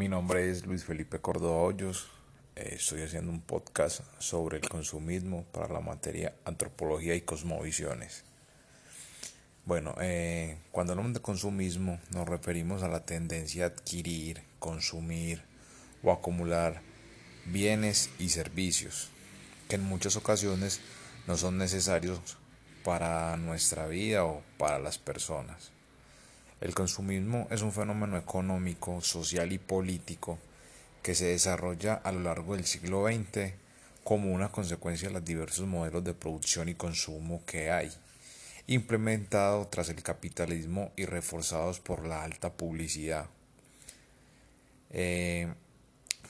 Mi nombre es Luis Felipe Córdoba. Eh, estoy haciendo un podcast sobre el consumismo para la materia antropología y cosmovisiones. Bueno, eh, cuando hablamos de consumismo nos referimos a la tendencia a adquirir, consumir o acumular bienes y servicios que en muchas ocasiones no son necesarios para nuestra vida o para las personas. El consumismo es un fenómeno económico, social y político que se desarrolla a lo largo del siglo XX como una consecuencia de los diversos modelos de producción y consumo que hay, implementado tras el capitalismo y reforzados por la alta publicidad. Eh,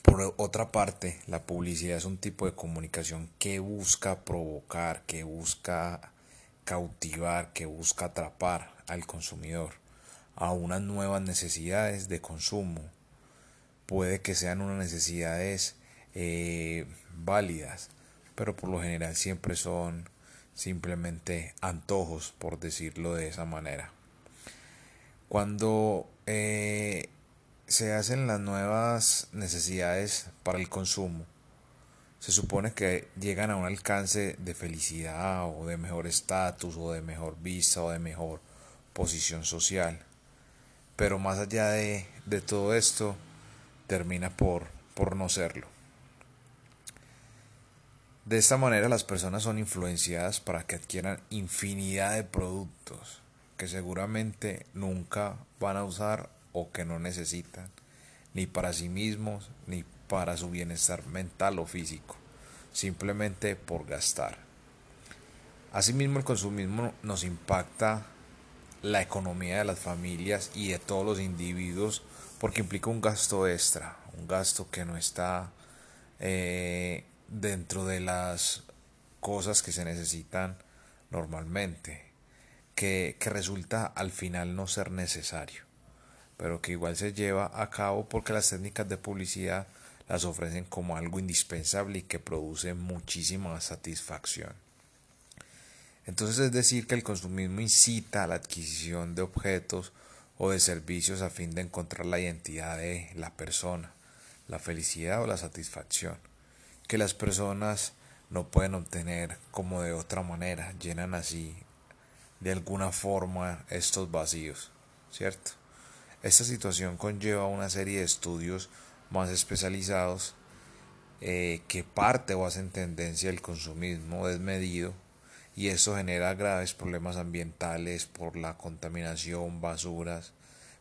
por otra parte, la publicidad es un tipo de comunicación que busca provocar, que busca cautivar, que busca atrapar al consumidor a unas nuevas necesidades de consumo. Puede que sean unas necesidades eh, válidas, pero por lo general siempre son simplemente antojos, por decirlo de esa manera. Cuando eh, se hacen las nuevas necesidades para el consumo, se supone que llegan a un alcance de felicidad o de mejor estatus o de mejor vista o de mejor posición social pero más allá de, todo esto, termina por, por no serlo. De esta manera las personas son influenciadas para que adquieran infinidad de productos que seguramente nunca van a usar o que no necesitan, ni para sí mismos, ni para su bienestar mental o físico, simplemente por gastar. Asimismo el consumismo nos impacta la economía de las familias y de todos los individuos porque implica un gasto extra, un gasto que no está eh, dentro de las cosas que se necesitan normalmente, que, que resulta al final no ser necesario, pero que igual se lleva a cabo porque las técnicas de publicidad las ofrecen como algo indispensable y que produce muchísima satisfacción. Entonces es decir que el consumismo incita a la adquisición de objetos o de servicios a fin de encontrar la identidad de la persona, la felicidad o la satisfacción, que las personas no pueden obtener como de otra manera, llenan así de alguna forma estos vacíos, ¿cierto? Esta situación conlleva una serie de estudios más especializados eh, que parte o hacen tendencia al consumismo desmedido y eso genera graves problemas ambientales por la contaminación, basuras,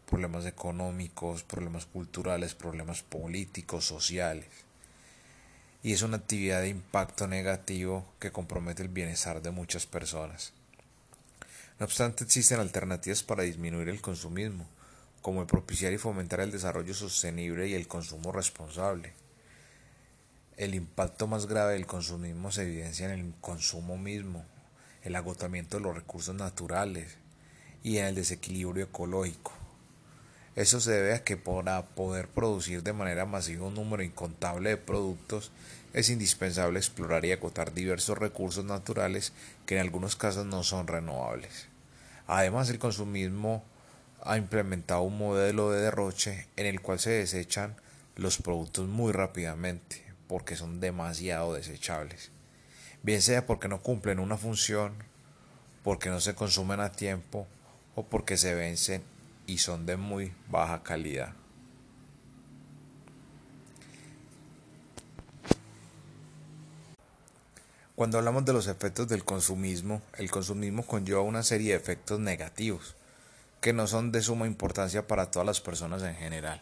problemas económicos, problemas culturales, problemas políticos, sociales. Y es una actividad de impacto negativo que compromete el bienestar de muchas personas. No obstante, existen alternativas para disminuir el consumismo, como el propiciar y fomentar el desarrollo sostenible y el consumo responsable. El impacto más grave del consumismo se evidencia en el consumo mismo, el agotamiento de los recursos naturales y en el desequilibrio ecológico. Eso se debe a que para poder producir de manera masiva un número incontable de productos es indispensable explorar y agotar diversos recursos naturales que en algunos casos no son renovables. Además, el consumismo ha implementado un modelo de derroche en el cual se desechan los productos muy rápidamente porque son demasiado desechables bien sea porque no cumplen una función, porque no se consumen a tiempo o porque se vencen y son de muy baja calidad. Cuando hablamos de los efectos del consumismo, el consumismo conlleva una serie de efectos negativos que no son de suma importancia para todas las personas en general.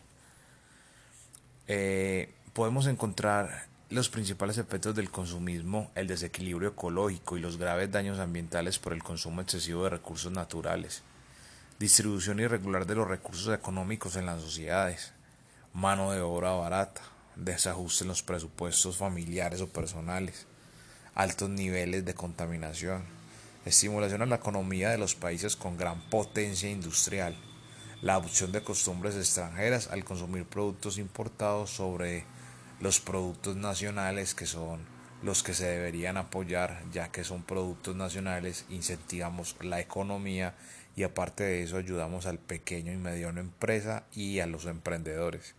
Eh, podemos encontrar los principales efectos del consumismo, el desequilibrio ecológico y los graves daños ambientales por el consumo excesivo de recursos naturales, distribución irregular de los recursos económicos en las sociedades, mano de obra barata, desajuste en los presupuestos familiares o personales, altos niveles de contaminación, estimulación a la economía de los países con gran potencia industrial, la adopción de costumbres extranjeras al consumir productos importados sobre los productos nacionales que son los que se deberían apoyar ya que son productos nacionales, incentivamos la economía y aparte de eso ayudamos al pequeño y mediano empresa y a los emprendedores.